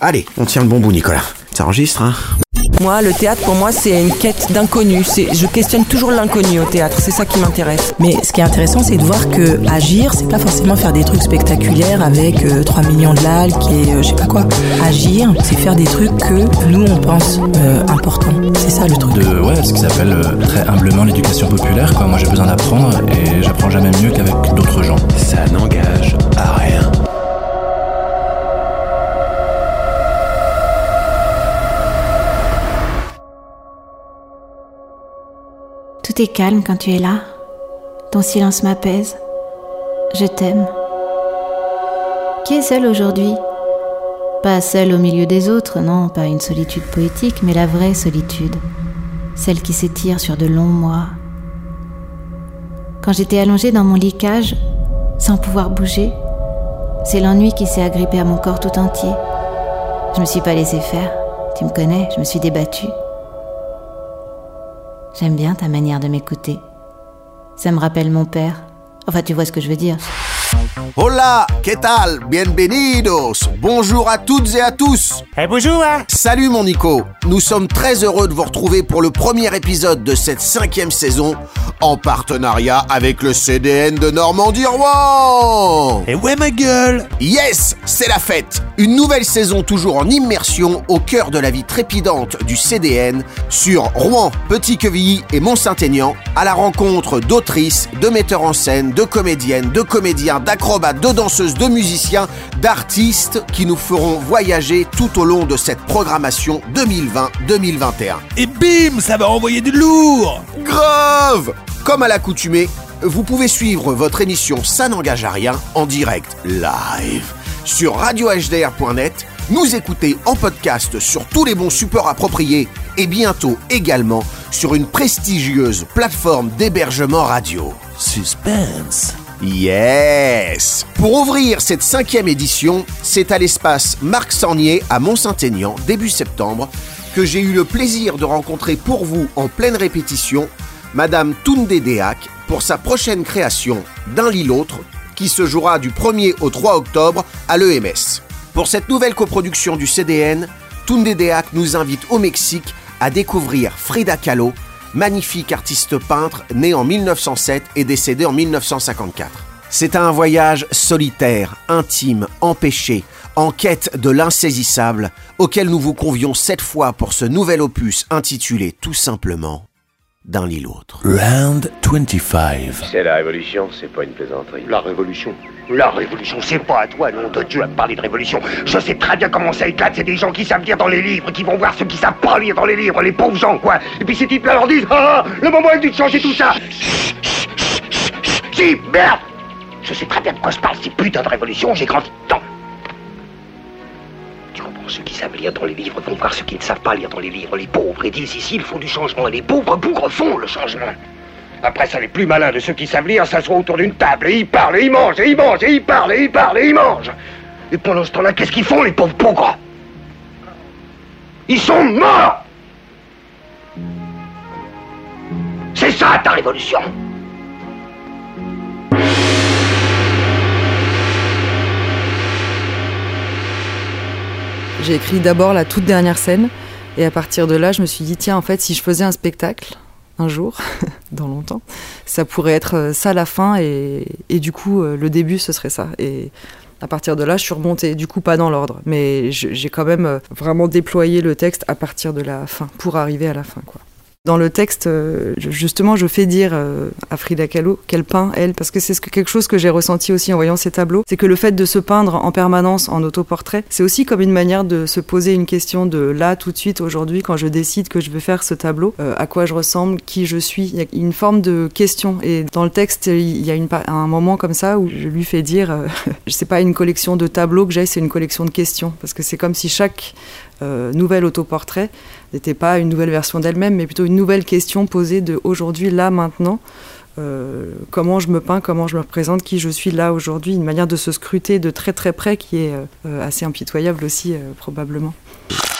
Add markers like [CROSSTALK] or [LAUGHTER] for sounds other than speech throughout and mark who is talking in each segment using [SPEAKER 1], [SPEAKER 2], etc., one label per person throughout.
[SPEAKER 1] Allez, on tient le bon bout, Nicolas. Ça enregistre, hein
[SPEAKER 2] Moi, le théâtre, pour moi, c'est une quête d'inconnu. C'est- Je questionne toujours l'inconnu au théâtre. C'est ça qui m'intéresse.
[SPEAKER 3] Mais ce qui est intéressant, c'est de voir que agir, c'est pas forcément faire des trucs spectaculaires avec euh, 3 millions de likes et euh, je sais pas quoi. Agir, c'est faire des trucs que nous on pense euh, importants. C'est ça le truc.
[SPEAKER 4] de ouais, ce qu'ils appellent euh, très humblement l'éducation populaire. Quoi. Moi, j'ai besoin d'apprendre et j'apprends jamais mieux qu'avec d'autres gens.
[SPEAKER 1] Ça n'engage à rien.
[SPEAKER 5] Calme quand tu es là. Ton silence m'apaise. Je t'aime. Qui est seul aujourd'hui? Pas seul au milieu des autres, non, pas une solitude poétique, mais la vraie solitude. Celle qui s'étire sur de longs mois. Quand j'étais allongée dans mon lit cage, sans pouvoir bouger, c'est l'ennui qui s'est agrippé à mon corps tout entier. Je me suis pas laissée faire. Tu me connais, je me suis débattue. J'aime bien ta manière de m'écouter. Ça me rappelle mon père. Enfin, tu vois ce que je veux dire.
[SPEAKER 1] Hola, ¿qué tal? Bienvenidos. Bonjour à toutes et à tous.
[SPEAKER 6] Eh bonjour hein
[SPEAKER 1] Salut mon Nico. Nous sommes très heureux de vous retrouver pour le premier épisode de cette cinquième saison en partenariat avec le CDN de Normandie-Rouen.
[SPEAKER 6] Eh ouais ma gueule
[SPEAKER 1] Yes, c'est la fête Une nouvelle saison toujours en immersion au cœur de la vie trépidante du CDN sur Rouen, Petit-Quevilly et Mont-Saint-Aignan à la rencontre d'autrices, de metteurs en scène, de comédiennes, de comédiens, d'acrobates, de danseuses, de musiciens, d'artistes qui nous feront voyager tout au long de cette programmation 2020-2021.
[SPEAKER 6] Et bim, ça va envoyer du lourd
[SPEAKER 1] Grave Comme à l'accoutumée, vous pouvez suivre votre émission Ça n'engage à rien en direct live. Sur radiohdr.net, nous écouter en podcast sur tous les bons supports appropriés et bientôt également sur une prestigieuse plateforme d'hébergement radio.
[SPEAKER 6] Suspense.
[SPEAKER 1] Yes! Pour ouvrir cette cinquième édition, c'est à l'espace Marc Sornier à Mont-Saint-Aignan, début septembre, que j'ai eu le plaisir de rencontrer pour vous en pleine répétition Madame Toundé pour sa prochaine création D'un lit l'autre, qui se jouera du 1er au 3 octobre à l'EMS. Pour cette nouvelle coproduction du CDN, Toundé nous invite au Mexique à découvrir Frida Kahlo, magnifique artiste peintre né en 1907 et décédé en 1954. C'est un voyage solitaire, intime, empêché, en quête de l'insaisissable, auquel nous vous convions cette fois pour ce nouvel opus intitulé tout simplement D'un lit l'autre.
[SPEAKER 6] Round 25
[SPEAKER 7] C'est la révolution, c'est pas une plaisanterie.
[SPEAKER 8] La révolution La révolution, c'est pas à toi, nom de Dieu, à me parler de révolution. Je sais très bien comment ça éclate. C'est des gens qui savent lire dans les livres, qui vont voir ceux qui savent pas lire dans les livres, les pauvres gens, quoi. Et puis ces types-là leur disent Ah, ah, le moment est venu de changer tout ça. Si, merde Je sais très bien de quoi je parle, c'est putain de révolution, j'ai grandi dedans. Ceux qui savent lire dans les livres vont voir ceux qui ne savent pas lire dans les livres, les pauvres, et disent ici, il faut du changement. Et les pauvres bougres font le changement. Après ça, les plus malins de ceux qui savent lire s'assoient autour d'une table et ils parlent, et ils mangent, et ils mangent, et ils parlent, et ils parlent, et ils mangent. Et pendant ce temps-là, qu'est-ce qu'ils font, les pauvres bougres? Ils sont morts C'est ça, ta révolution
[SPEAKER 9] J'ai écrit d'abord la toute dernière scène et à partir de là, je me suis dit tiens, en fait, si je faisais un spectacle un jour, [LAUGHS] dans longtemps, ça pourrait être euh, ça la fin et, et du coup, euh, le début, ce serait ça. Et à partir de là, je suis remontée, du coup, pas dans l'ordre, mais j'ai quand même euh, vraiment déployé le texte à partir de la fin pour arriver à la fin, quoi. Dans le texte, euh, je- justement, je fais dire euh, à Frida Kahlo qu'elle peint, elle, parce que c'est ce que- quelque chose que j'ai ressenti aussi en voyant ces tableaux, c'est que le fait de se peindre en permanence en autoportrait, c'est aussi comme une manière de se poser une question de là, tout de suite, aujourd'hui, quand je décide que je veux faire ce tableau, euh, à quoi je ressemble, qui je suis. Il y a une forme de question. Et dans le texte, il y a une, un moment comme ça où je lui fais dire, euh, [LAUGHS] c'est pas une collection de tableaux que j'ai, c'est une collection de questions. Parce que c'est comme si chaque euh, nouvel autoportrait n'était pas une nouvelle version d'elle-même, mais plutôt une nouvelle question posée de aujourd'hui, là, maintenant. Euh, comment je me peins, comment je me représente, qui je suis là aujourd'hui, une manière de se scruter de très très près qui est euh, assez impitoyable aussi, euh, probablement.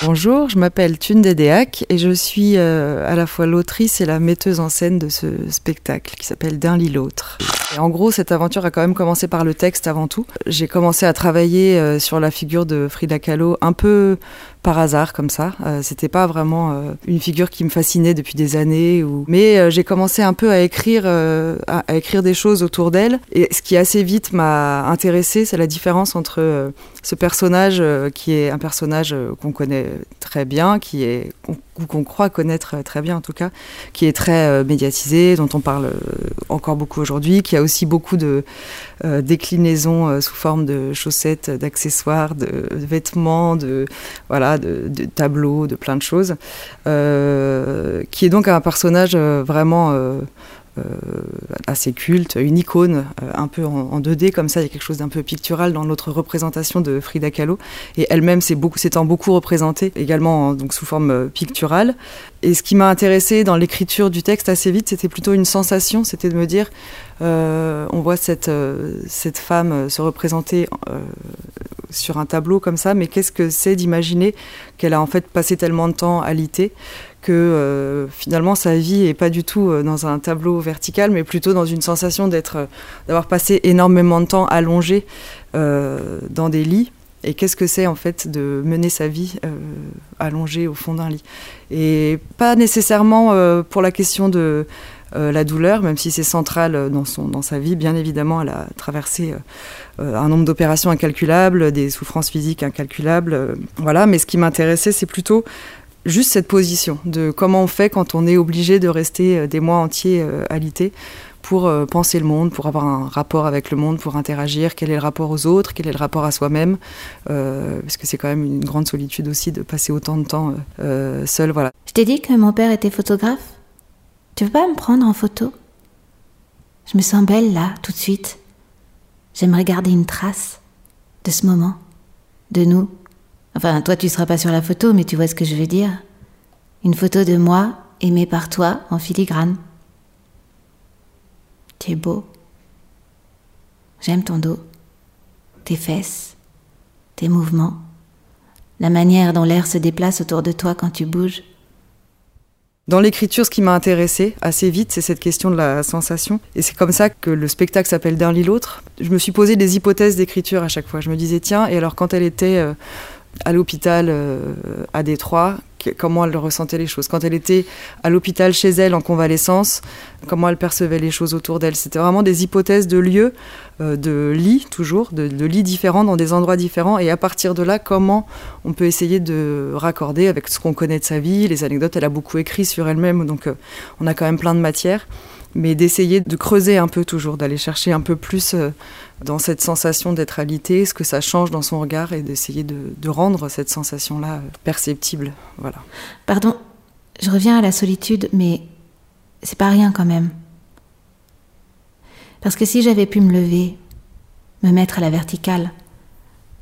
[SPEAKER 9] Bonjour, je m'appelle Thune Dédéac et je suis à la fois l'autrice et la metteuse en scène de ce spectacle qui s'appelle D'un lit l'autre. En gros, cette aventure a quand même commencé par le texte avant tout. J'ai commencé à travailler sur la figure de Frida Kahlo un peu par hasard comme ça. Euh, C'était pas vraiment euh, une figure qui me fascinait depuis des années. Mais euh, j'ai commencé un peu à écrire, à, écrire des choses autour d'elle. Et ce qui assez vite m'a intéressé, c'est la différence entre ce personnage euh, qui est un personnage euh, qu'on connaît très bien, qui est ou qu'on croit connaître euh, très bien en tout cas, qui est très médiatisé, dont on parle encore beaucoup aujourd'hui, qui a aussi beaucoup de déclinaisons sous forme de chaussettes, d'accessoires, de, vêtements, de tableaux, de plein de choses, qui est donc un personnage vraiment assez culte, une icône euh, un peu en, en 2D comme ça, il y a quelque chose d'un peu pictural dans notre représentation de Frida Kahlo et elle-même s'est beaucoup, s'étant beaucoup représentée également en- donc sous forme euh, picturale. Et ce qui m'a intéressé dans l'écriture du texte assez vite, c'était plutôt une sensation, c'était de me dire, euh, on voit cette, euh, cette femme euh, se représenter euh, sur un tableau comme ça, mais qu'est-ce que c'est d'imaginer qu'elle a en fait passé tellement de temps à liter? Que euh, finalement sa vie est pas du tout euh, dans un tableau vertical, mais plutôt dans une sensation d'être, euh, d'avoir passé énormément de temps allongé dans des lits. Et qu'est-ce que c'est en fait de mener sa vie allongée au fond d'un lit? Et pas nécessairement pour la question de la douleur, même si c'est central dans, son, dans sa vie. Bien évidemment, elle a traversé un nombre d'opérations incalculables, des souffrances physiques incalculables. voilà, mais ce qui m'intéressait, c'est plutôt juste cette position de comment on fait quand on est obligé de rester euh, des mois entiers euh, alité pour euh, penser le monde, pour avoir un rapport avec le monde, pour interagir, quel est le rapport aux autres, quel est le rapport à soi-même, parce que c'est quand même une grande solitude aussi de passer autant de temps seul, voilà.
[SPEAKER 5] Je t'ai dit que mon père était photographe Tu veux pas me prendre en photo? Je me sens belle là, tout de suite. J'aimerais garder une trace de ce moment, de nous. Enfin, toi, tu seras pas sur la photo, mais tu vois ce que je veux dire. Une photo de moi, aimée par toi, en filigrane. Tu es beau. J'aime ton dos, tes fesses, tes mouvements, la manière dont l'air se déplace autour de toi quand tu bouges.
[SPEAKER 9] Dans l'écriture, ce qui m'a intéressé assez vite, c'est cette question de la sensation. Et c'est comme ça que le spectacle s'appelle D'un lit l'autre. Je me suis posé des hypothèses d'écriture à chaque fois. Je me disais, tiens, et alors quand elle était euh, à l'hôpital euh, à Détroit, comment elle ressentait les choses Quand elle était à l'hôpital chez elle en convalescence, comment elle percevait les choses autour d'elle C'était vraiment des hypothèses de lieux, euh, de lits toujours, de, de lits différents dans des endroits différents. Et à partir de là, comment on peut essayer de raccorder avec ce qu'on connaît de sa vie, les anecdotes. Elle a beaucoup écrit sur elle-même, donc euh, on a quand même plein de matière. Mais d'essayer de creuser un peu toujours, d'aller chercher un peu plus euh, dans cette sensation d'être alité, ce que ça change dans son regard et d'essayer de, rendre cette sensation-là euh, perceptible. Voilà.
[SPEAKER 5] Pardon, je reviens à la solitude, mais c'est pas rien quand même. Parce que si j'avais pu me lever, me mettre à la verticale,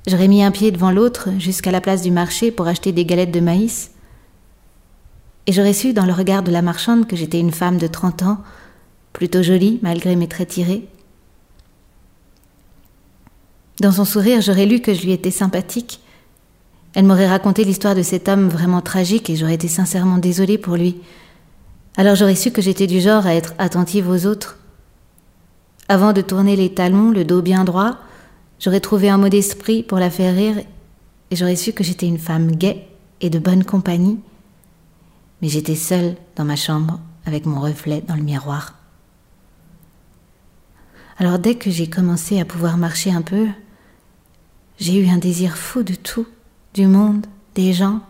[SPEAKER 5] j'aurais mis un pied devant l'autre jusqu'à la place du marché pour acheter des galettes de maïs. Et j'aurais su dans le regard de la marchande que j'étais une femme de 30 ans, plutôt jolie malgré mes traits tirés. Dans son sourire, j'aurais lu que je lui étais sympathique. Elle m'aurait raconté l'histoire de cet homme vraiment tragique et j'aurais été sincèrement désolée pour lui. Alors j'aurais su que j'étais du genre à être attentive aux autres. Avant de tourner les talons, le dos bien droit, j'aurais trouvé un mot d'esprit pour la faire rire et j'aurais su que j'étais une femme gaie et de bonne compagnie. Mais j'étais seule dans ma chambre avec mon reflet dans le miroir. Alors dès que j'ai commencé à pouvoir marcher un peu, j'ai eu un désir fou de tout, du monde, des gens.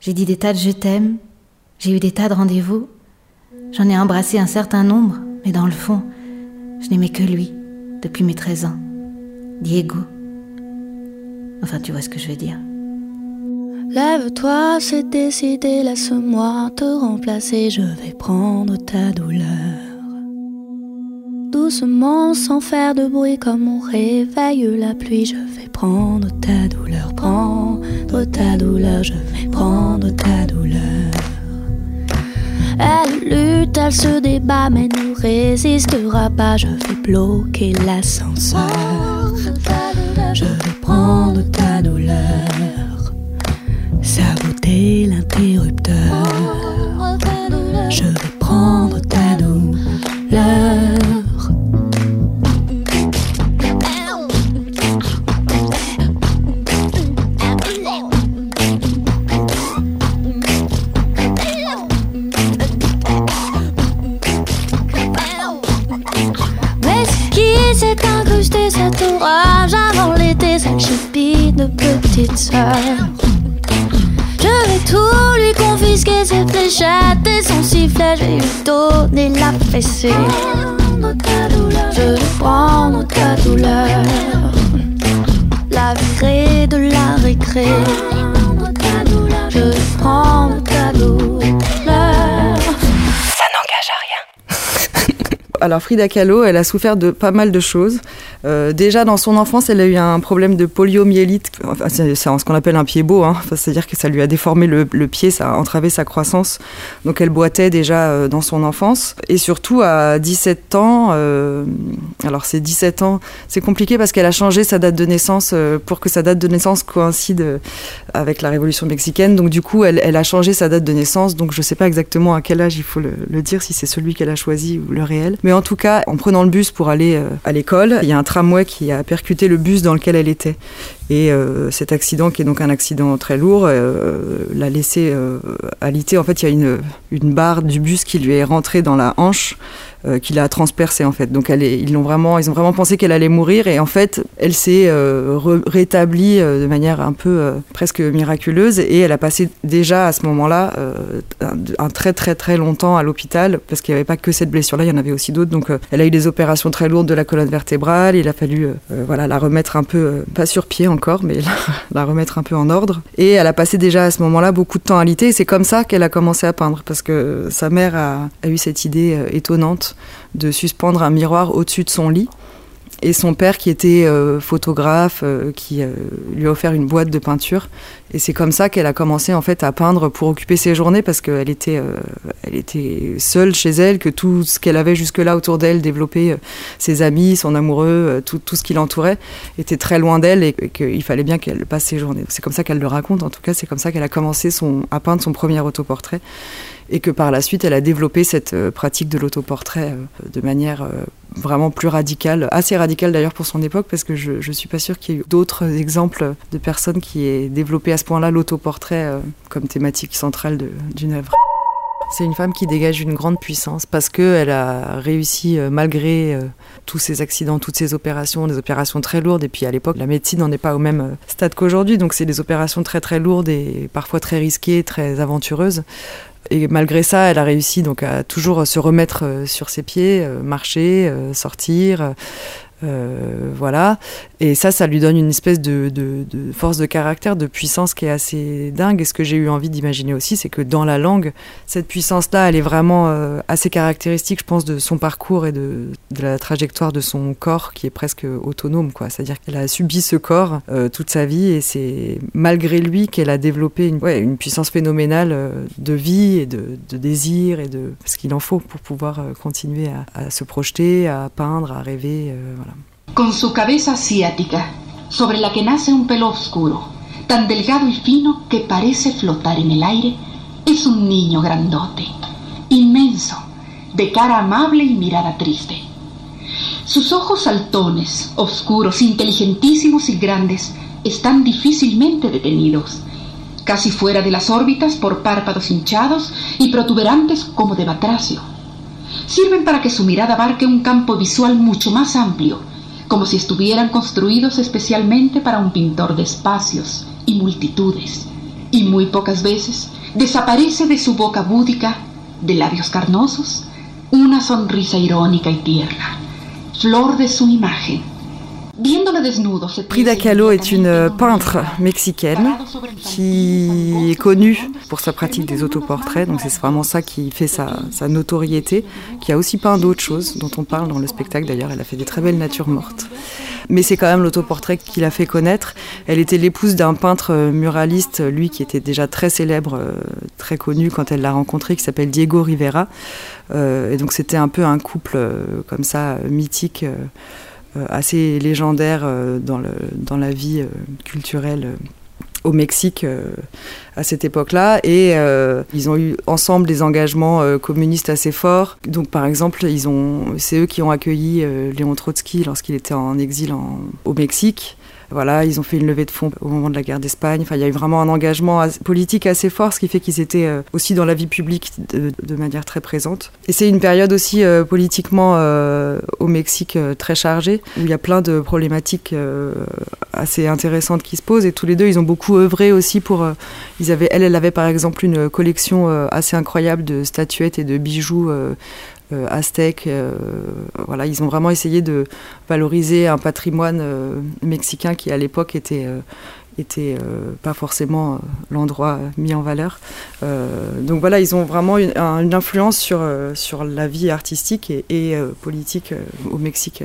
[SPEAKER 5] J'ai dit des tas de je t'aime, j'ai eu des tas de rendez-vous. J'en ai embrassé un certain nombre, mais dans le fond, je n'aimais que lui, depuis mes 13 ans. Diego. Enfin, tu vois ce que je veux dire.
[SPEAKER 10] Lève-toi, c'est décidé, laisse-moi te remplacer, je vais prendre ta douleur. Doucement, sans faire de bruit, comme on réveille la pluie, je vais prendre ta douleur, prendre ta douleur, je vais prendre ta douleur. Elle lutte, elle se débat, mais ne résistera pas, je vais bloquer l'ascenseur. Je vais prendre ta douleur. Ça couper l'interrupteur. Je vais prendre ta douleur. Je vais tout lui confisquer, ses fléchettes et son sifflet, je vais lui donner la fessée. Je vais prendre ta douleur, la virer de la récré. Je vais prendre ta douleur.
[SPEAKER 9] Ça n'engage à rien. Alors Frida Kahlo, elle a souffert de pas mal de choses. Euh, déjà dans son enfance, elle a eu un problème de poliomyélite. Enfin, c'est ce qu'on appelle un pied beau, hein. C'est-à-dire que ça lui a déformé le, pied, ça a entravé sa croissance. Donc elle boitait déjà euh, dans son enfance. Et surtout à 17 ans, euh, alors c'est 17 ans, c'est compliqué parce qu'elle a changé sa date de naissance pour que sa date de naissance coïncide avec la révolution mexicaine. Donc du coup, elle, a changé sa date de naissance. Donc je sais pas exactement à quel âge il faut le, dire, si c'est celui qu'elle a choisi ou le réel. Mais en tout cas, en prenant le bus pour aller à l'école, il y a un tramway qui a percuté le bus dans lequel elle était. Et euh, cet accident, qui est donc un accident très lourd, euh, l'a laissé euh. En fait, il y a une, barre du bus qui lui est rentrée dans la hanche, euh, qui l'a transpercée en fait. Donc ils l'ont vraiment, ils ont vraiment pensé qu'elle allait mourir. Et en fait, elle s'est rétablie de manière un peu presque miraculeuse. Et elle a passé déjà à ce moment-là un, un très très très longtemps à l'hôpital parce qu'il n'y avait pas que cette blessure-là, il y en avait aussi d'autres. Donc elle a eu des opérations très lourdes de la colonne vertébrale. Il a fallu voilà la remettre un peu pas sur pied encore, mais la, [LAUGHS] la remettre un peu en ordre. Et elle a passé déjà à ce moment-là beaucoup de temps à alité. Et c'est comme ça qu'elle a commencé à peindre parce que sa mère a, a eu cette idée euh, étonnante de suspendre un miroir au-dessus de son lit. Et son père, qui était euh, photographe, euh, qui euh, lui a offert une boîte de peinture. Et c'est comme ça qu'elle a commencé en fait à peindre pour occuper ses journées parce qu'elle était, elle était seule chez elle, que tout ce qu'elle avait jusque-là autour d'elle, développer euh, ses amis, son amoureux, tout, tout ce qui l'entourait, était très loin d'elle et, qu'il fallait bien qu'elle passe ses journées. C'est comme ça qu'elle le raconte. En tout cas, c'est comme ça qu'elle a commencé à peindre son premier autoportrait et que par la suite, elle a développé cette euh, pratique de l'autoportrait euh, de manière euh, vraiment plus radicale, assez radicale d'ailleurs pour son époque, parce que je ne suis pas sûre qu'il y ait eu d'autres exemples de personnes qui aient développé à ce point-là l'autoportrait comme thématique centrale d'une œuvre. C'est une femme qui dégage une grande puissance parce qu'elle a réussi, malgré tous ces accidents, toutes ces opérations, des opérations très lourdes. Et puis à l'époque, la médecine n'en est pas au même stade qu'aujourd'hui. Donc c'est des opérations très très lourdes et parfois très risquées, très aventureuses. Et malgré ça, elle a réussi donc à toujours se remettre euh, sur ses pieds, euh, marcher, euh, sortir. Euh, voilà. Et ça, ça lui donne une espèce de, force de caractère, de puissance qui est assez dingue. Et ce que j'ai eu envie d'imaginer aussi, c'est que dans la langue, cette puissance-là, elle est vraiment euh, assez caractéristique, je pense, de son parcours et de, la trajectoire de son corps qui est presque autonome. quoi. C'est-à-dire qu'elle a subi ce corps euh, toute sa vie et c'est malgré lui qu'elle a développé une, puissance phénoménale de vie et de, désir et de parce qu'il en faut pour pouvoir continuer à, à se projeter, à peindre, à rêver. voilà.
[SPEAKER 11] Con su cabeza asiática, sobre la que nace un pelo oscuro, tan delgado y fino que parece flotar en el aire, es un niño grandote, inmenso, de cara amable y mirada triste. Sus ojos saltones, oscuros, inteligentísimos y grandes, están difícilmente detenidos, casi fuera de las órbitas por párpados hinchados y protuberantes como de batracio. Sirven para que su mirada abarque un campo visual mucho más amplio, como si estuvieran construidos especialmente para un pintor de espacios y multitudes. Y muy pocas veces desaparece de su boca búdica, de labios carnosos, una sonrisa irónica y tierna, flor de su imagen.
[SPEAKER 9] Frida Kahlo est une euh, peintre mexicaine qui est connue pour sa pratique des autoportraits, donc c'est vraiment ça qui fait sa, sa notoriété, qui a aussi peint d'autres choses dont on parle dans le spectacle d'ailleurs, elle a fait des très belles natures mortes. Mais c'est quand même l'autoportrait qui l'a fait connaître. Elle était l'épouse d'un peintre euh, muraliste, lui qui était déjà très célèbre, euh, très connu quand elle l'a rencontré, qui s'appelle Diego Rivera. Et donc c'était un peu un couple comme ça, mythique. Euh, assez légendaire euh, dans, le, dans la vie euh, culturelle au Mexique à cette époque-là et ils ont eu ensemble des engagements communistes assez forts. Donc par exemple, c'est eux qui ont accueilli Léon Trotsky lorsqu'il était en exil au Mexique. Voilà, ils ont fait une levée de fonds au moment de la guerre d'Espagne. Enfin, il y a eu vraiment un engagement politique assez fort, ce qui fait qu'ils étaient euh, aussi dans la vie publique de, manière très présente. Et c'est une période aussi euh, politiquement euh, au Mexique très chargée, où il y a plein de problématiques assez intéressantes qui se posent. Et tous les deux, ils ont beaucoup œuvré aussi pour. ils avaient, elle, elle avait par exemple une collection assez incroyable de statuettes et de bijoux aztèques. Euh, voilà, ils ont vraiment essayé de valoriser un patrimoine euh, mexicain qui à l'époque était était pas forcément l'endroit mis en valeur. donc voilà, ils ont vraiment une, influence sur, sur la vie artistique et politique au Mexique.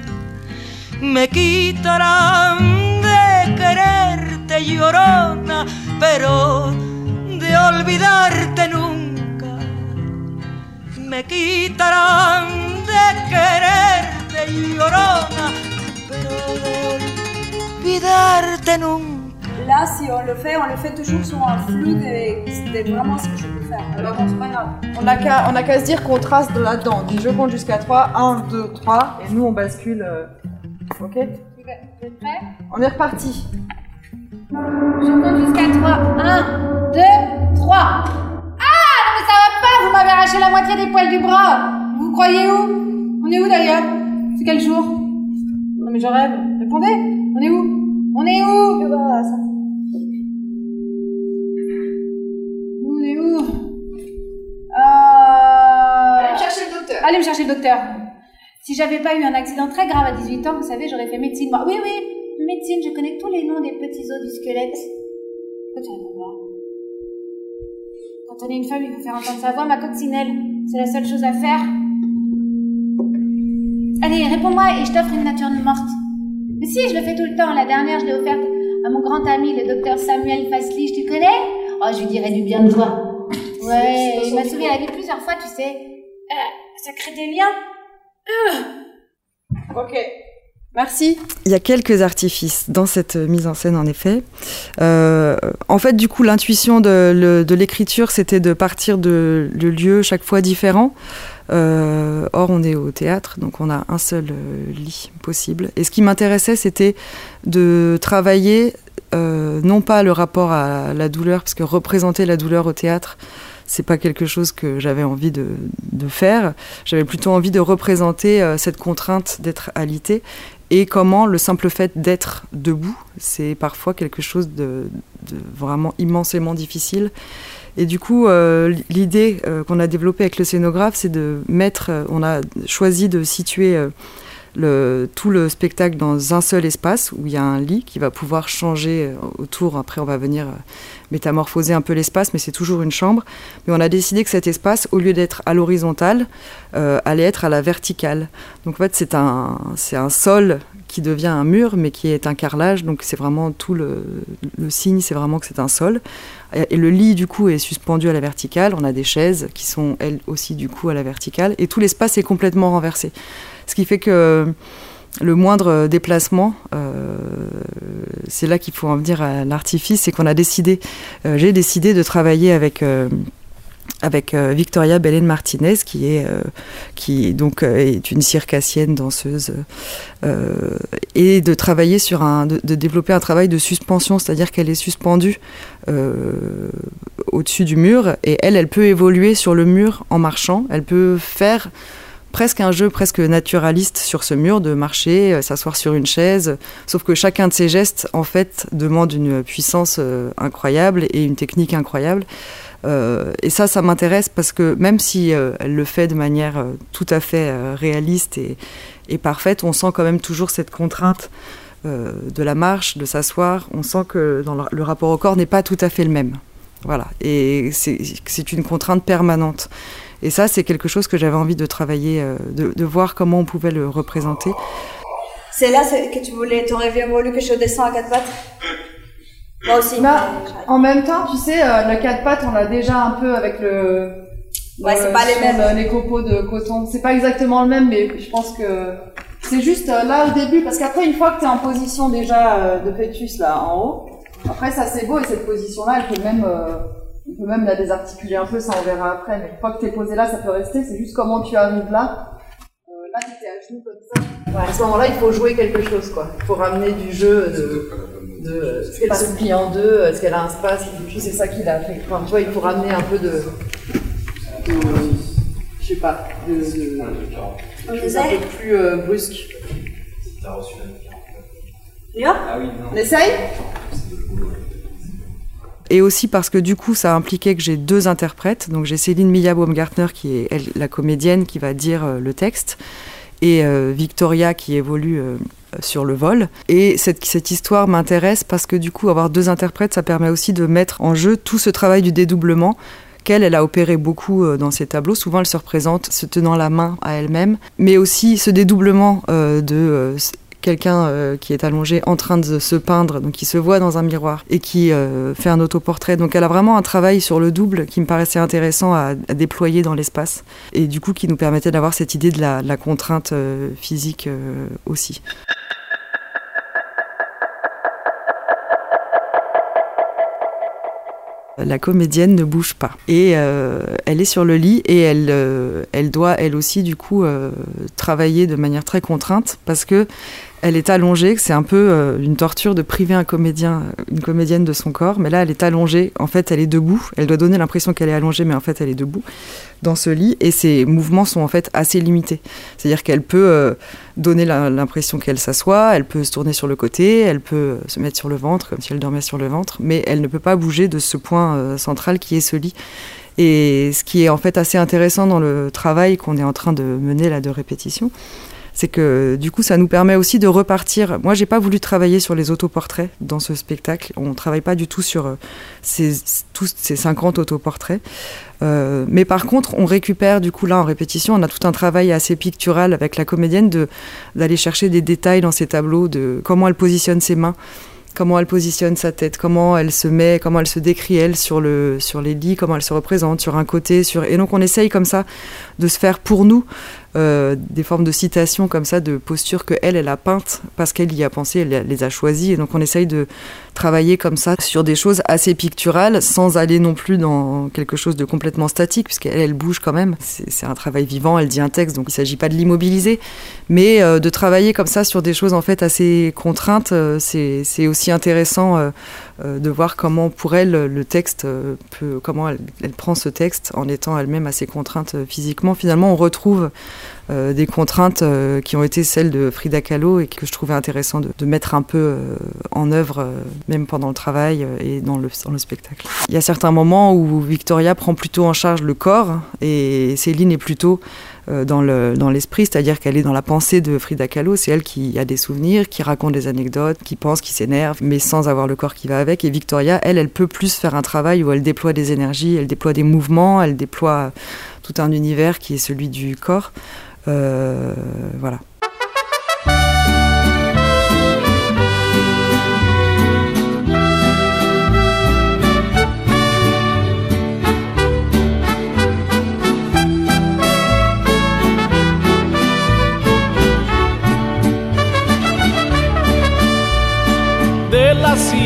[SPEAKER 12] me quitarán de quererte llorona, pero de olvidarte nunca. Me quitarán de quererte llorona, pero de olvidarte nunca.
[SPEAKER 13] Là, si on le fait, on le fait toujours sur un flux de, vraiment ce que je peux faire. Alors bon, c'est pas grave.
[SPEAKER 9] On n'a qu'à qu se dire qu'on trace de là-dedans. Je compte jusqu'à 3, 1, 2, 3, et nous on bascule. Euh, Ok Vous êtes prêts On est reparti.
[SPEAKER 13] Je compte jusqu'à 3. 1, 2, 3. Ah Non mais ça va pas Vous m'avez arraché la moitié des poils du bras Vous vous croyez où? On est où d'ailleurs? C'est quel jour? Non mais je rêve. Répondez On est où? On est où? On est où? Euh... Allez me chercher le docteur. Allez me chercher le docteur. Si j'avais pas eu un accident très grave à 18 ans, vous savez, j'aurais fait médecine. Moi, oui, oui, médecine, je connais tous les noms des petits os du squelette. Quand on est une femme, il faut faire entendre sa voix, ma coccinelle. C'est la seule chose à faire. Allez, réponds-moi et je t'offre une nature morte. Mais si, je le fais tout le temps. La dernière, je l'ai offerte à mon grand ami, le docteur Samuel Faslich. Tu connais? Oh, je lui dirais du bien de toi. Ouais, il m'a à la vie plusieurs fois, tu sais. Euh, ça crée des liens.
[SPEAKER 9] Ok. Merci. Il y a quelques artifices dans cette mise en scène, en effet. Euh, en fait, du coup, l'intuition de, l'écriture, c'était de partir de, lieux chaque fois différents. Euh, or, on est au théâtre, donc on a un seul euh, lit possible. Et ce qui m'intéressait, c'était de travailler non pas le rapport à la douleur, parce que représenter la douleur au théâtre, c'est pas quelque chose que j'avais envie de, faire. J'avais plutôt envie de représenter euh, cette contrainte d'être alité et comment le simple fait d'être debout, c'est parfois quelque chose de, vraiment immensément difficile. Et du coup, euh, l'idée euh, qu'on a développée avec le scénographe, c'est de mettre, on a choisi de situer tout le spectacle dans un seul espace où il y a un lit qui va pouvoir changer autour. Après, on va venir métamorphoser un peu l'espace, mais c'est toujours une chambre. Mais on a décidé que cet espace, au lieu d'être à l'horizontale, allait être à la verticale. Donc en fait, c'est un, c'est un sol qui devient un mur, mais qui est un carrelage. Donc c'est vraiment tout le, le signe, c'est vraiment que c'est un sol. Et le lit, du coup, est suspendu à la verticale. On a des chaises qui sont, elles aussi, du coup, à la verticale. Et tout l'espace est complètement renversé. Ce qui fait que le moindre déplacement, euh, c'est là qu'il faut en venir à l'artifice, c'est qu'on a décidé, euh, j'ai décidé de travailler avec euh, euh, Victoria Belen Martinez, qui est, euh, donc euh, une circassienne danseuse, et de travailler sur un, de, développer un travail de suspension, c'est-à-dire qu'elle est suspendue au-dessus du mur, et elle, elle peut évoluer sur le mur en marchant, elle peut faire presque un jeu presque naturaliste sur ce mur, de marcher, s'asseoir sur une chaise, sauf que chacun de ces gestes, en fait, demande une puissance incroyable et une technique incroyable. Euh, et ça, ça m'intéresse parce que même si euh, elle le fait de manière euh, tout à fait euh, réaliste et, et, parfaite, on sent quand même toujours cette contrainte euh, de la marche, de s'asseoir. On sent que dans le, le rapport au corps n'est pas tout à fait le même. Voilà. Et c'est une contrainte permanente. Et ça, c'est quelque chose que j'avais envie de travailler, euh, de, de, voir comment on pouvait le représenter.
[SPEAKER 14] C'est là que tu voulais, tu aurais bien voulu que je descende à quatre pattes? Moi aussi.
[SPEAKER 15] Bah, en même temps, tu sais, euh, le quatre pattes, on l'a déjà un peu avec le.
[SPEAKER 14] Ouais, c'est pas les mêmes.
[SPEAKER 15] Les copeaux de coton. C'est pas exactement le même, mais je pense que c'est juste euh, là au début, parce qu'après, une fois que tu es en position déjà euh, de fœtus là en haut, après ça c'est beau et cette position-là, elle peut même. Euh, on peut même la désarticuler un peu, ça on verra après, mais une fois que tu es posé là, ça peut rester, c'est juste comment tu arrives là. là, tu étais à genoux comme ça. Ouais. À ce moment-là, il faut jouer quelque chose, quoi. Il faut ramener du jeu de de est-ce qu'elle se plie en deux, est-ce qu'elle a un puis c'est ça qui l'a fait. Enfin, tu vois, il faut ramener un peu de, de je sais pas, de, de, un peu plus euh, brusque.
[SPEAKER 14] Ah
[SPEAKER 15] oui, On essaye?
[SPEAKER 9] Et aussi parce que du coup ça impliquait que j'ai deux interprètes donc j'ai Céline Milla Baumgartner qui est la comédienne qui va dire euh, le texte et euh, Victoria qui évolue euh, sur le vol. Et cette, histoire m'intéresse parce que du coup, avoir deux interprètes, ça permet aussi de mettre en jeu tout ce travail du dédoublement qu'elle, elle a opéré beaucoup dans ses tableaux. Souvent, elle se représente se tenant la main à elle-même, mais aussi ce dédoublement de quelqu'un euh, qui est allongé en train de se peindre, donc qui se voit dans un miroir et qui euh, fait un autoportrait. Donc elle a vraiment un travail sur le double qui me paraissait intéressant à, déployer dans l'espace et du coup qui nous permettait d'avoir cette idée de la, contrainte euh, physique aussi. la comédienne ne bouge pas et elle est sur le lit et elle, elle doit elle aussi du coup travailler de manière très contrainte parce que elle est allongée, c'est un peu euh, une torture de priver un comédien, une comédienne de son corps, mais là elle est allongée, en fait elle est debout, elle doit donner l'impression qu'elle est allongée, mais en fait elle est debout dans ce lit, et ses mouvements sont en fait assez limités. C'est-à-dire qu'elle peut euh, donner l'impression qu'elle s'assoit, elle peut se tourner sur le côté, elle peut se mettre sur le ventre, comme si elle dormait sur le ventre, mais elle ne peut pas bouger de ce point euh, central qui est ce lit. Et ce qui est en fait assez intéressant dans le travail qu'on est en train de mener là de répétition, c'est que du coup ça nous permet aussi de repartir. Moi j'ai pas voulu travailler sur les autoportraits dans ce spectacle. On travaille pas du tout sur euh, ces, tous ces 50 autoportraits. Euh, mais par contre on récupère du coup là en répétition, on a tout un travail assez pictural avec la comédienne de d'aller chercher des détails dans ces tableaux de comment elle positionne ses mains comment elle positionne sa tête, comment elle se met, comment elle se décrit elle sur le sur les lits, comment elle se représente sur un côté, sur et donc on essaye comme ça de se faire pour nous euh, des formes de citations comme ça, de postures que elle elle a peintes parce qu'elle y a pensé, elle les a choisies et donc on essaye de travailler comme ça sur des choses assez picturales sans aller non plus dans quelque chose de complètement statique puisqu'elle elle bouge quand même. C'est un travail vivant, elle dit un texte donc il s'agit pas de l'immobiliser, mais euh, de travailler comme ça sur des choses en fait assez contraintes, euh, c'est aussi intéressant de voir comment pour elle le texte euh, peut, comment elle, prend ce texte en étant elle-même assez contrainte euh, physiquement. Finalement, on retrouve euh, des contraintes euh, qui ont été celles de Frida Kahlo et que je trouvais intéressant de, mettre un peu euh, en œuvre, euh, même pendant le travail euh, et dans le, dans le spectacle. Il y a certains moments où Victoria prend plutôt en charge le corps et Céline est plutôt euh, dans le- dans l'esprit, c'est-à-dire qu'elle est dans la pensée de Frida Kahlo. C'est elle qui a des souvenirs, qui raconte des anecdotes, qui pense, qui s'énerve, mais sans avoir le corps qui va avec. Et Victoria, elle, elle peut plus faire un travail où elle déploie des énergies, elle déploie des mouvements, elle déploie tout un univers qui est celui du corps. Euh, voilà.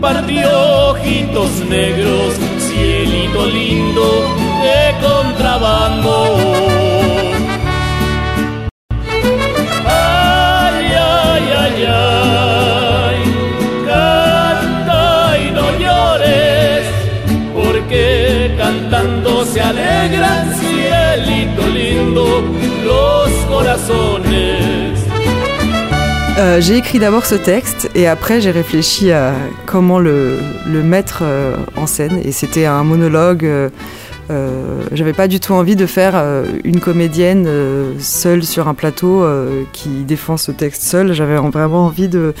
[SPEAKER 16] Par de ojitos negros, cielito lindo de contrabando.
[SPEAKER 9] Euh, j'ai écrit d'abord ce texte et après j'ai réfléchi à comment le, mettre euh, en scène. Et c'était un monologue. euh, euh, J'avais pas du tout envie de faire une comédienne seule sur un plateau qui défend ce texte seule. J'avais vraiment envie de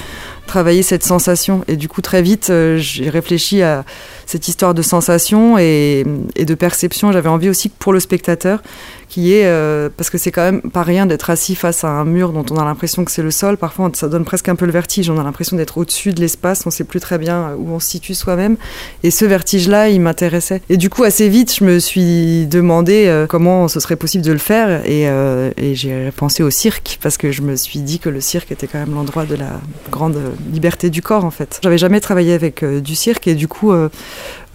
[SPEAKER 9] travailler cette sensation. Et du coup, très vite, j'ai réfléchi à cette histoire de sensation et, de perception. J'avais envie aussi pour le spectateur, qui est euh, parce que c'est quand même pas rien d'être assis face à un mur dont on a l'impression que c'est le sol. Parfois, ça donne presque un peu le vertige. On a l'impression d'être au-dessus de l'espace. On sait plus très bien où on se situe soi-même. Et ce vertige-là, il m'intéressait. Et du coup, assez vite, je me suis demandé euh, comment ce serait possible de le faire. Et, euh, j'ai pensé au cirque parce que je me suis dit que le cirque était quand même l'endroit de la grande liberté du corps, en fait. J'avais jamais travaillé avec euh, du cirque et du coup.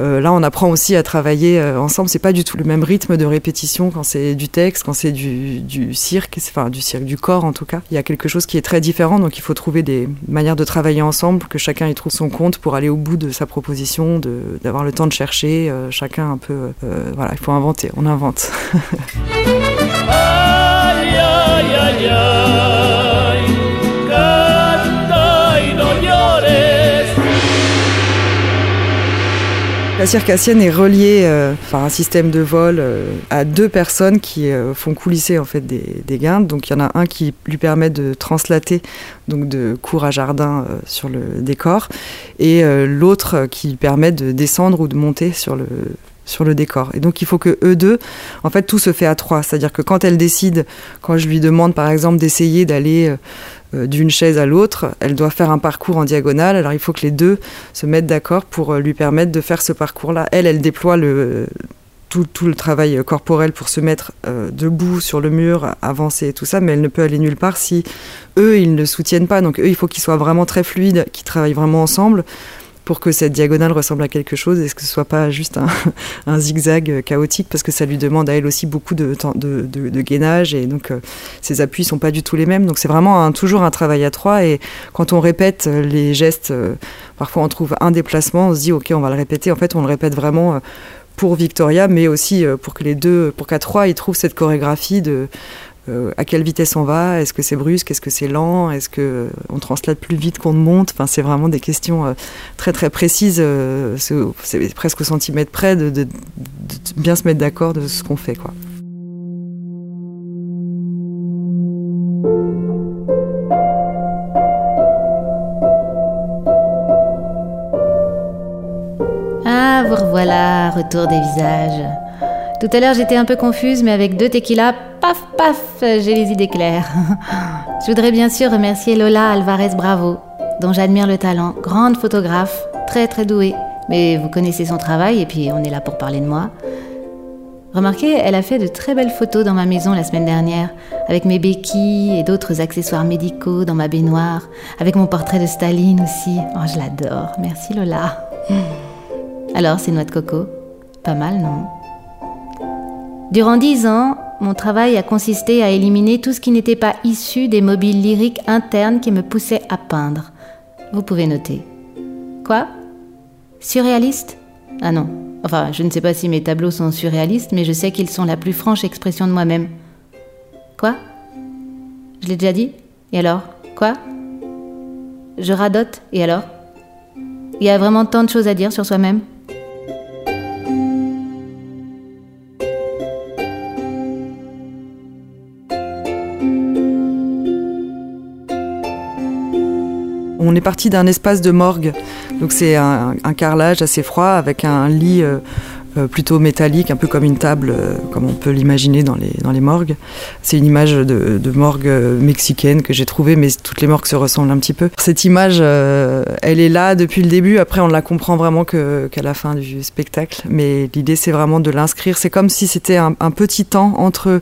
[SPEAKER 9] Euh, là, on apprend aussi à travailler euh, ensemble. C'est pas du tout le même rythme de répétition quand c'est du texte, quand c'est du, cirque, enfin du cirque du corps en tout cas. Il y a quelque chose qui est très différent, donc il faut trouver des manières de travailler ensemble, que chacun y trouve son compte pour aller au bout de sa proposition, d'avoir le temps de chercher. euh, chacun un peu, voilà, il faut inventer. On invente. [LAUGHS] La circassienne est reliée euh, par un système de vol euh, à deux personnes qui euh, font coulisser en fait des, des guindes. Donc il y en a un qui lui permet de translater donc de cours à jardin euh, sur le décor et euh, l'autre euh, qui lui permet de descendre ou de monter sur le sur le décor. Et donc il faut que eux deux, en fait tout se fait à trois. C'est-à-dire que quand elle décide, quand je lui demande par exemple d'essayer d'aller euh, euh, d'une chaise à l'autre, elle doit faire un parcours en diagonale. Alors il faut que les deux se mettent d'accord pour euh, lui permettre de faire ce parcours-là. Elle, elle déploie tout, le travail euh, corporel pour se mettre euh, debout sur le mur, avancer et tout ça, mais elle ne peut aller nulle part si eux, ils ne soutiennent pas. Donc eux, il faut qu'ils soient vraiment très fluides, qu'ils travaillent vraiment ensemble pour que cette diagonale ressemble à quelque chose et que ce soit pas juste un, [LAUGHS] zigzag euh, chaotique parce que ça lui demande à elle aussi beaucoup de, de, gainage et donc euh, ses appuis sont pas du tout les mêmes. Donc c'est vraiment toujours un travail à trois et quand on répète euh, les gestes parfois on trouve un déplacement on se dit ok on va le répéter. En fait on le répète vraiment pour Victoria mais aussi pour que les deux pour qu'à trois ils trouvent cette chorégraphie de euh, à quelle vitesse on va? Est-ce que c'est brusque? Est-ce que c'est lent? Est-ce que euh, on translate plus vite qu'on monte? C'est vraiment des questions euh, très très précises. c'est presque au centimètre près de bien se mettre d'accord de ce qu'on fait, quoi.
[SPEAKER 5] Ah, vous revoilà, retour des visages. Tout à l'heure, j'étais un peu confuse, mais avec deux tequilas, paf, paf, j'ai les idées claires. Je voudrais bien sûr remercier Lola Alvarez Bravo, dont j'admire le talent. Grande photographe, très très douée. Mais vous connaissez son travail, et puis on est là pour parler de moi. Remarquez, elle a fait de très belles photos dans ma maison la semaine dernière, avec mes béquilles et d'autres accessoires médicaux dans ma baignoire, avec mon portrait de Staline aussi. Oh, je l'adore. Merci Lola. Alors, ces noix de coco Pas mal, non? Durant dix ans, mon travail a consisté à éliminer tout ce qui n'était pas issu des mobiles lyriques internes qui me poussaient à peindre. Vous pouvez noter. Quoi? Surréaliste? Ah non. Enfin, je ne sais pas si mes tableaux sont surréalistes, mais je sais qu'ils sont la plus franche expression de moi-même. Quoi? Je l'ai déjà dit? Et alors? Quoi? Je radote? Et alors? Il y a vraiment tant de choses à dire sur soi-même?
[SPEAKER 9] On est parti d'un espace de morgue, donc c'est un, carrelage assez froid avec un lit euh, euh, plutôt métallique, un peu comme une table, euh, comme on peut l'imaginer dans les, dans les morgues. C'est une image de, morgue mexicaine que j'ai trouvée, mais toutes les morgues se ressemblent un petit peu. Cette image, elle est là depuis le début, après on la comprend vraiment qu'à la fin du spectacle, mais l'idée c'est vraiment de l'inscrire. C'est comme si c'était un petit temps entre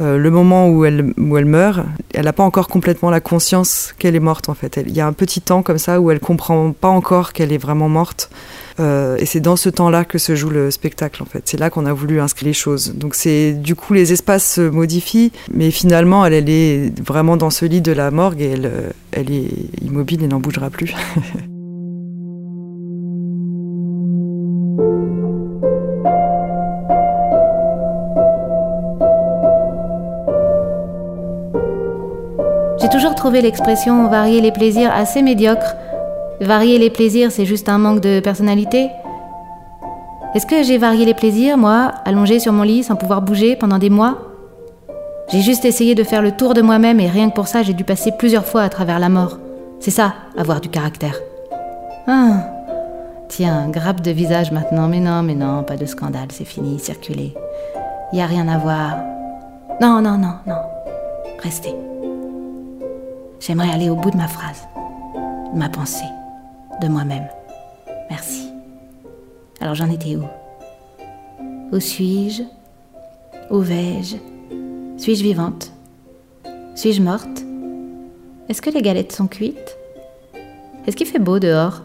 [SPEAKER 9] euh, le moment où elle, où elle meurt, elle n'a pas encore complètement la conscience qu'elle est morte en fait. Il y a un petit temps comme ça où elle comprend pas encore qu'elle est vraiment morte. Euh, et c'est dans ce temps-là que se joue le spectacle en fait. C'est là qu'on a voulu inscrire les choses. Donc c'est du coup les espaces se modifient, mais finalement elle, elle est vraiment dans ce lit de la morgue et elle, euh, elle est immobile et n'en bougera plus. [LAUGHS]
[SPEAKER 5] J'ai toujours trouvé l'expression varier les plaisirs assez médiocre. Varier les plaisirs, c'est juste un manque de personnalité. Est-ce que j'ai varié les plaisirs, moi, allongée sur mon lit sans pouvoir bouger pendant des mois? J'ai juste essayé de faire le tour de moi-même et rien que pour ça, j'ai dû passer plusieurs fois à travers la mort. C'est ça, avoir du caractère. Ah, tiens, grappe de visage maintenant, mais non, mais non, pas de scandale, c'est fini, circulez. Y a rien à voir. Non, non, non, non. Restez. J'aimerais aller au bout de ma phrase, de ma pensée, de moi-même. Merci. Alors j'en étais où? Où suis-je? Où vais-je? Suis-je vivante? Suis-je morte? Est-ce que les galettes sont cuites? Est-ce qu'il fait beau dehors?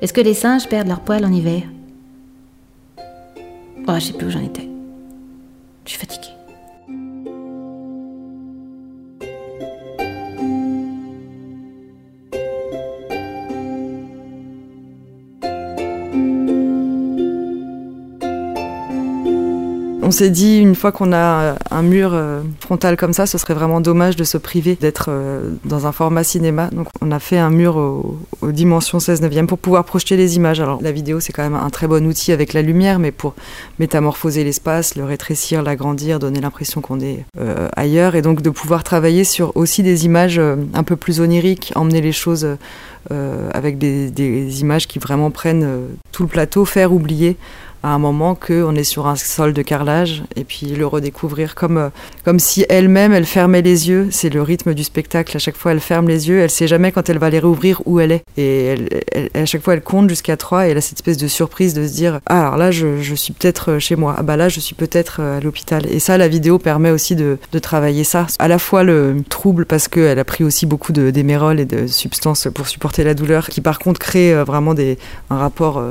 [SPEAKER 5] Est-ce que les singes perdent leur poil en hiver? Oh, je sais plus où j'en étais. Je suis fatiguée.
[SPEAKER 9] On s'est dit, une fois qu'on a un mur euh, frontal comme ça, ce serait vraiment dommage de se priver d'être euh, dans un format cinéma. Donc on a fait un mur au- aux dimensions 16 neuvième pour pouvoir projeter les images. Alors la vidéo, c'est quand même un très bon outil avec la lumière, mais pour métamorphoser l'espace, le rétrécir, l'agrandir, donner l'impression qu'on est euh, ailleurs. Et donc de pouvoir travailler sur aussi des images euh, un peu plus oniriques, emmener les choses euh, avec des, images qui vraiment prennent euh, tout le plateau, faire oublier à un moment qu'on est sur un sol de carrelage et puis le redécouvrir comme, euh, comme si elle-même, elle fermait les yeux. C'est le rythme du spectacle. À chaque fois, elle ferme les yeux. Elle sait jamais quand elle va les réouvrir où elle est. Et à chaque fois, elle compte jusqu'à trois et elle a cette espèce de surprise de se dire Ah, alors là, je, suis peut-être euh, chez moi. Ah, bah là, je suis peut-être euh, à l'hôpital. Et ça, la vidéo permet aussi de, travailler ça. À la fois le trouble parce qu'elle a pris aussi beaucoup de- d'émérol et de substances pour supporter la douleur, qui par contre crée vraiment des, un rapport,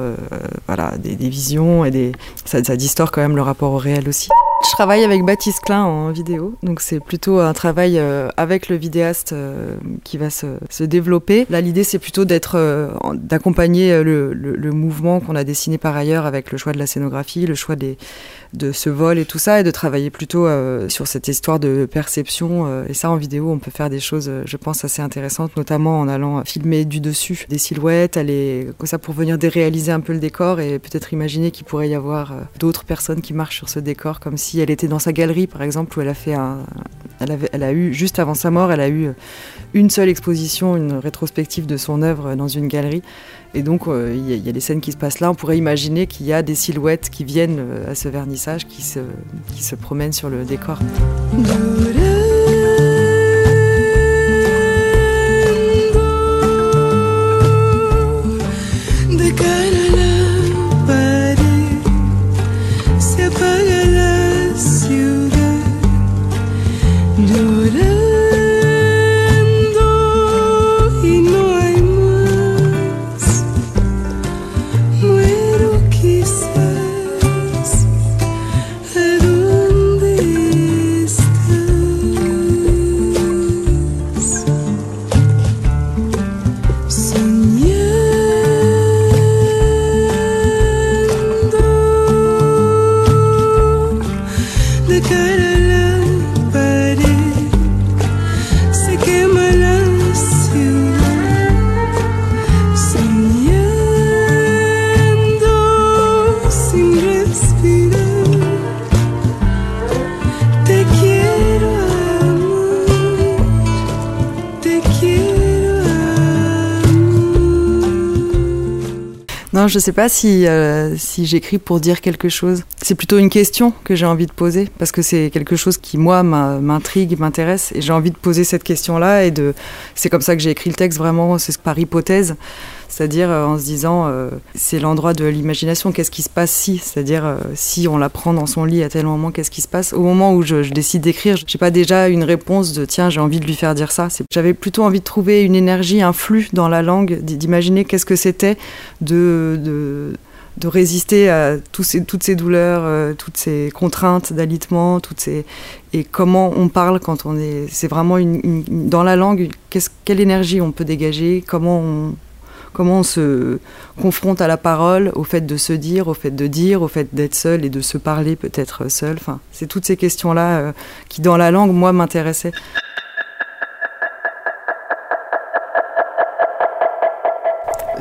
[SPEAKER 9] voilà, des visions et ça, ça quand même le rapport au réel aussi. Je travaille avec Baptiste Klein en vidéo, donc c'est plutôt un travail euh, avec le vidéaste euh, qui va se, développer. Là, l'idée c'est plutôt euh, d'accompagner le, mouvement qu'on a dessiné par ailleurs avec le choix de la scénographie, le choix de ce vol et tout ça, et de travailler plutôt sur cette histoire de perception. et ça, en vidéo, on peut faire des choses, je pense, assez intéressantes, notamment en allant filmer du dessus des silhouettes, aller comme ça pour venir déréaliser un peu le décor et peut-être imaginer qu'il pourrait y avoir euh, d'autres personnes qui marchent sur ce décor, comme si elle était dans sa galerie, par exemple, où elle a fait un, elle, avait, elle a eu juste avant sa mort, elle a eu euh, une seule exposition, une rétrospective de son œuvre dans une galerie. Et donc, euh, il y, y a des scènes qui se passent là. On pourrait imaginer qu'il y a des silhouettes qui viennent à ce vernissage, qui se, qui se promènent sur le décor. Non, je sais pas si, euh, si j'écris pour dire quelque chose. C'est plutôt une question que j'ai envie de poser parce que c'est quelque chose qui, moi, m'intrigue, m'intéresse et j'ai envie de poser cette question-là et de. C'est comme ça que j'ai écrit le texte vraiment, c'est par hypothèse. C'est-à-dire euh, en se disant, euh, c'est l'endroit de l'imagination, qu'est-ce qui se passe si? C'est-à-dire, euh, si on la prend dans son lit à tel moment, qu'est-ce qui se passe? Au moment où je, décide d'écrire, j'ai pas déjà une réponse de tiens, j'ai envie de lui faire dire ça. J'avais plutôt envie de trouver une énergie, un flux dans la langue, d'imaginer qu'est-ce que c'était de, de, résister à toutes ces douleurs, toutes ces contraintes d'alitement, toutes ces et comment on parle quand on est. C'est vraiment une, dans la langue. quelle énergie on peut dégager? Comment on comment on se confronte à la parole, au fait de se dire, au fait de dire, au fait d'être seul et de se parler peut-être seul. Enfin, c'est toutes ces questions-là euh, qui, dans la langue, moi, m'intéressaient.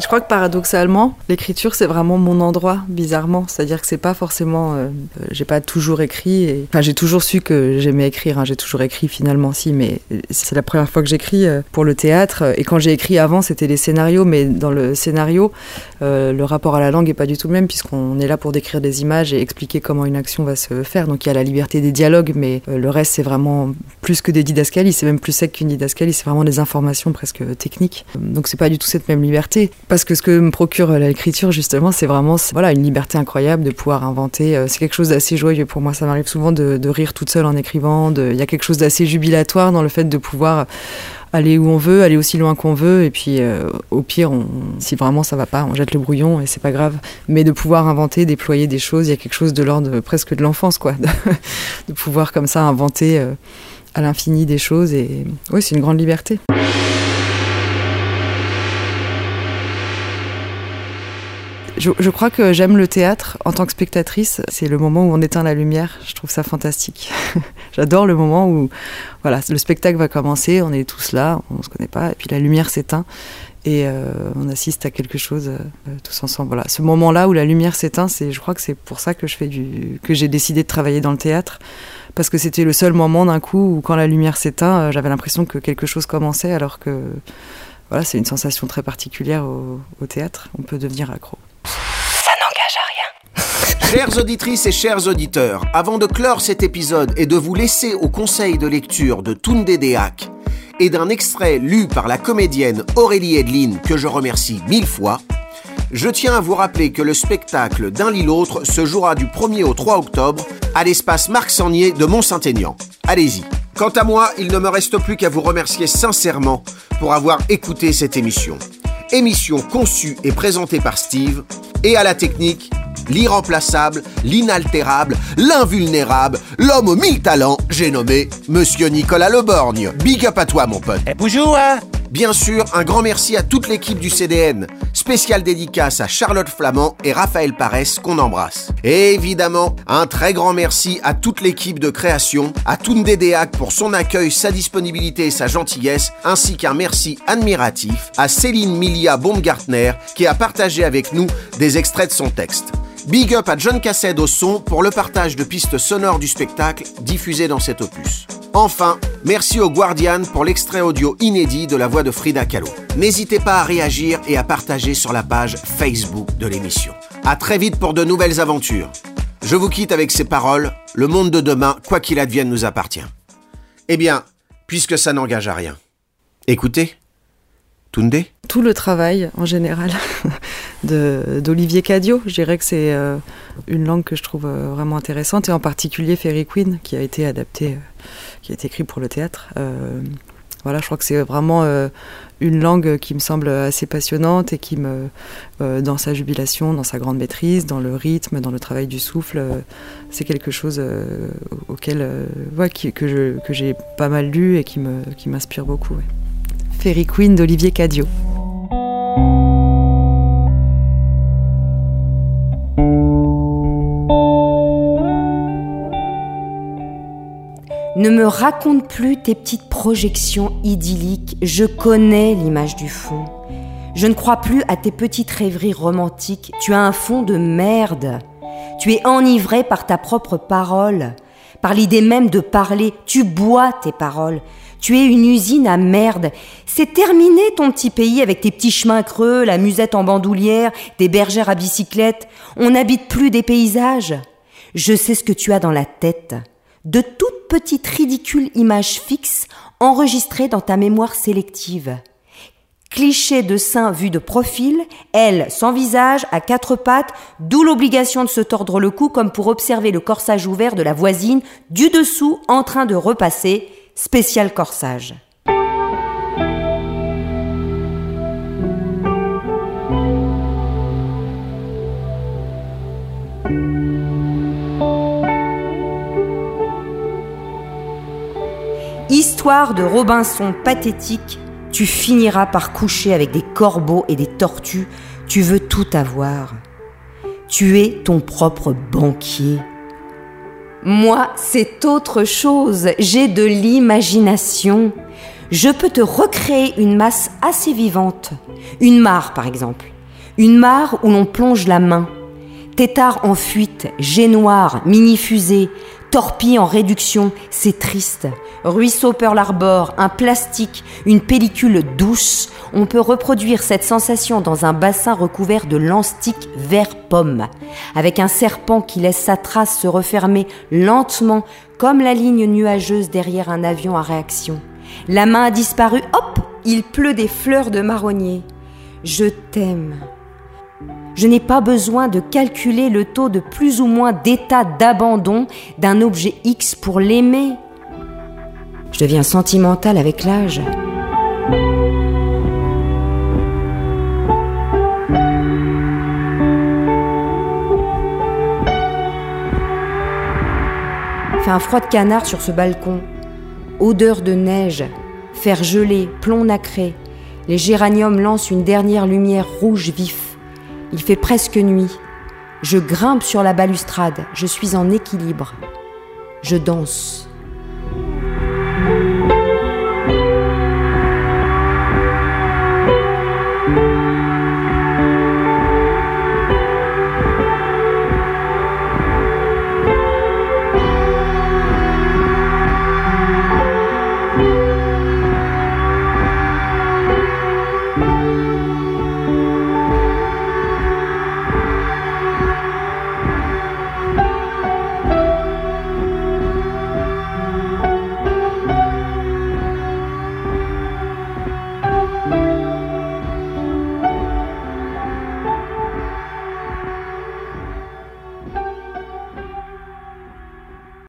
[SPEAKER 9] Je crois que paradoxalement, l'écriture c'est vraiment mon endroit, bizarrement. C'est-à-dire que c'est pas forcément. euh, euh, j'ai pas toujours écrit. Et... Enfin, j'ai toujours su que j'aimais écrire. hein. J'ai toujours écrit finalement, si, mais c'est la première fois que j'écris euh, pour le théâtre. Et quand j'ai écrit avant, c'était les scénarios. Mais dans le scénario, euh, le rapport à la langue est pas du tout le même, puisqu'on est là pour décrire des images et expliquer comment une action va se faire. Donc il y a la liberté des dialogues, mais le reste c'est vraiment plus que des didascalies. C'est même plus sec qu'une didascalie. C'est vraiment des informations presque techniques. Donc c'est pas du tout cette même liberté. Parce que ce que me procure euh, l'écriture, justement, c'est vraiment voilà, une liberté incroyable de pouvoir inventer. Euh, C'est quelque chose d'assez joyeux pour moi. Ça m'arrive souvent de, rire toute seule en écrivant. Il y a quelque chose d'assez jubilatoire dans le fait de pouvoir aller où on veut, aller aussi loin qu'on veut. Et puis, euh, au pire, si vraiment ça va pas, on jette le brouillon et c'est pas grave. Mais de pouvoir inventer, déployer des choses, il y a quelque chose de l'ordre presque de l'enfance, quoi. [LAUGHS] De, pouvoir comme ça inventer euh, à l'infini des choses. Et oui, c'est une grande liberté. Je, crois que j'aime le théâtre en tant que spectatrice. C'est le moment où on éteint la lumière. Je trouve ça fantastique. [LAUGHS] J'adore le moment où voilà, le spectacle va commencer, on est tous là, on se connaît pas, et puis la lumière s'éteint et euh, on assiste à quelque chose euh, tous ensemble. Voilà, ce moment-là où la lumière s'éteint, je crois que c'est pour ça que je fais du, que j'ai décidé de travailler dans le théâtre, parce que c'était le seul moment d'un coup où quand la lumière s'éteint, euh, j'avais l'impression que quelque chose commençait, alors que voilà, c'est une sensation très particulière au théâtre. On peut devenir accro.
[SPEAKER 1] Chères auditrices et chers auditeurs, avant de clore cet épisode et de vous laisser au conseil de lecture de Tunde Deak et d'un extrait lu par la comédienne Aurélie Edline, que je remercie mille fois, je tiens à vous rappeler que le spectacle D'un lit l'autre se jouera du 1er au 3 octobre à l'espace Marc Sagnier de Mont-Saint-Aignan. Allez-y. Quant à moi, il ne me reste plus qu'à vous remercier sincèrement pour avoir écouté cette émission. Émission conçue et présentée par Steve et à la technique, l'irremplaçable, l'inaltérable, l'invulnérable, l'homme aux mille talents, j'ai nommé Monsieur Nicolas Leborgne. Big up à toi, mon pote. Et bonjour, hein Bien sûr, un grand merci à toute l'équipe du CDN. Spécial dédicace à Charlotte Flamand et Raphaël Paresse qu'on embrasse. Et évidemment, un très grand merci à toute l'équipe de création, à Tunde Deak pour son accueil, sa disponibilité et sa gentillesse, ainsi qu'un merci admiratif à Céline Milia Baumgartner qui a partagé avec nous des extraits de son texte. Big up à John Cassed au son pour le partage de pistes sonores du spectacle diffusé dans cet opus. Enfin, merci au Guardian pour l'extrait audio inédit de la voix de Frida Kahlo. N'hésitez pas à réagir et à partager sur la page Facebook de l'émission. À très vite pour de nouvelles aventures. Je vous quitte avec ces paroles. Le monde de demain, quoi qu'il advienne, nous appartient. Eh bien, puisque ça n'engage à rien. Écoutez. Tunde
[SPEAKER 9] tout le travail en général [LAUGHS] d'Olivier Cadio. Je dirais que c'est euh, une langue que je trouve euh, vraiment intéressante et en particulier Fairy Queen qui a été adapté, euh, qui a été écrit pour le théâtre. Voilà, je crois que c'est vraiment une langue qui me semble assez passionnante et qui me, dans sa jubilation, dans sa grande maîtrise, dans le rythme, dans le travail du souffle, c'est quelque chose auquel, ouais, que j'ai pas mal lu et qui me- qui m'inspire beaucoup. Fairy Queen d'Olivier Cadio.
[SPEAKER 17] Ne me raconte plus tes petites projections idylliques, je connais l'image du fond. Je ne crois plus à tes petites rêveries romantiques, tu as un fond de merde. Tu es enivré par ta propre parole, par l'idée même de parler. Tu bois tes paroles. Tu es une usine à merde. C'est terminé ton petit pays avec tes petits chemins creux, la musette en bandoulière, des bergères à bicyclette. On n'habite plus des paysages. Je sais ce que tu as dans la tête. De toutes petites ridicules images fixes enregistrées dans ta mémoire sélective. Cliché de sein vu de profil, elle sans visage, à quatre pattes, d'où l'obligation de se tordre le cou comme pour observer le corsage ouvert de la voisine du dessous en train de repasser, spécial corsage. Histoire de Robinson pathétique, tu finiras par coucher avec des corbeaux et des tortues, tu veux tout avoir. Tu es ton propre banquier. Moi, c'est autre chose. J'ai de l'imagination. Je peux te recréer une masse assez vivante. Une mare, par exemple. Une mare où l'on plonge la main. Tétard en fuite, jet noir, mini-fusée, torpille en réduction, c'est triste. Ruisseau Pearl Harbor, un plastique, une pellicule douce. On peut reproduire cette sensation dans un bassin recouvert de lanstique vert pomme, avec un serpent qui laisse sa trace se refermer lentement comme la ligne nuageuse derrière un avion à réaction. La main a disparu, hop, il pleut des fleurs de marronnier. Je t'aime. Je n'ai pas besoin de calculer le taux de plus ou moins d'état d'abandon d'un objet X pour l'aimer. Je deviens sentimentale avec l'âge. Fait un froid de canard sur ce balcon. Odeur de neige, fer gelé, plomb nacré. Les géraniums lancent une dernière lumière rouge vif. Il fait presque nuit. Je grimpe sur la balustrade. Je suis en équilibre. Je danse.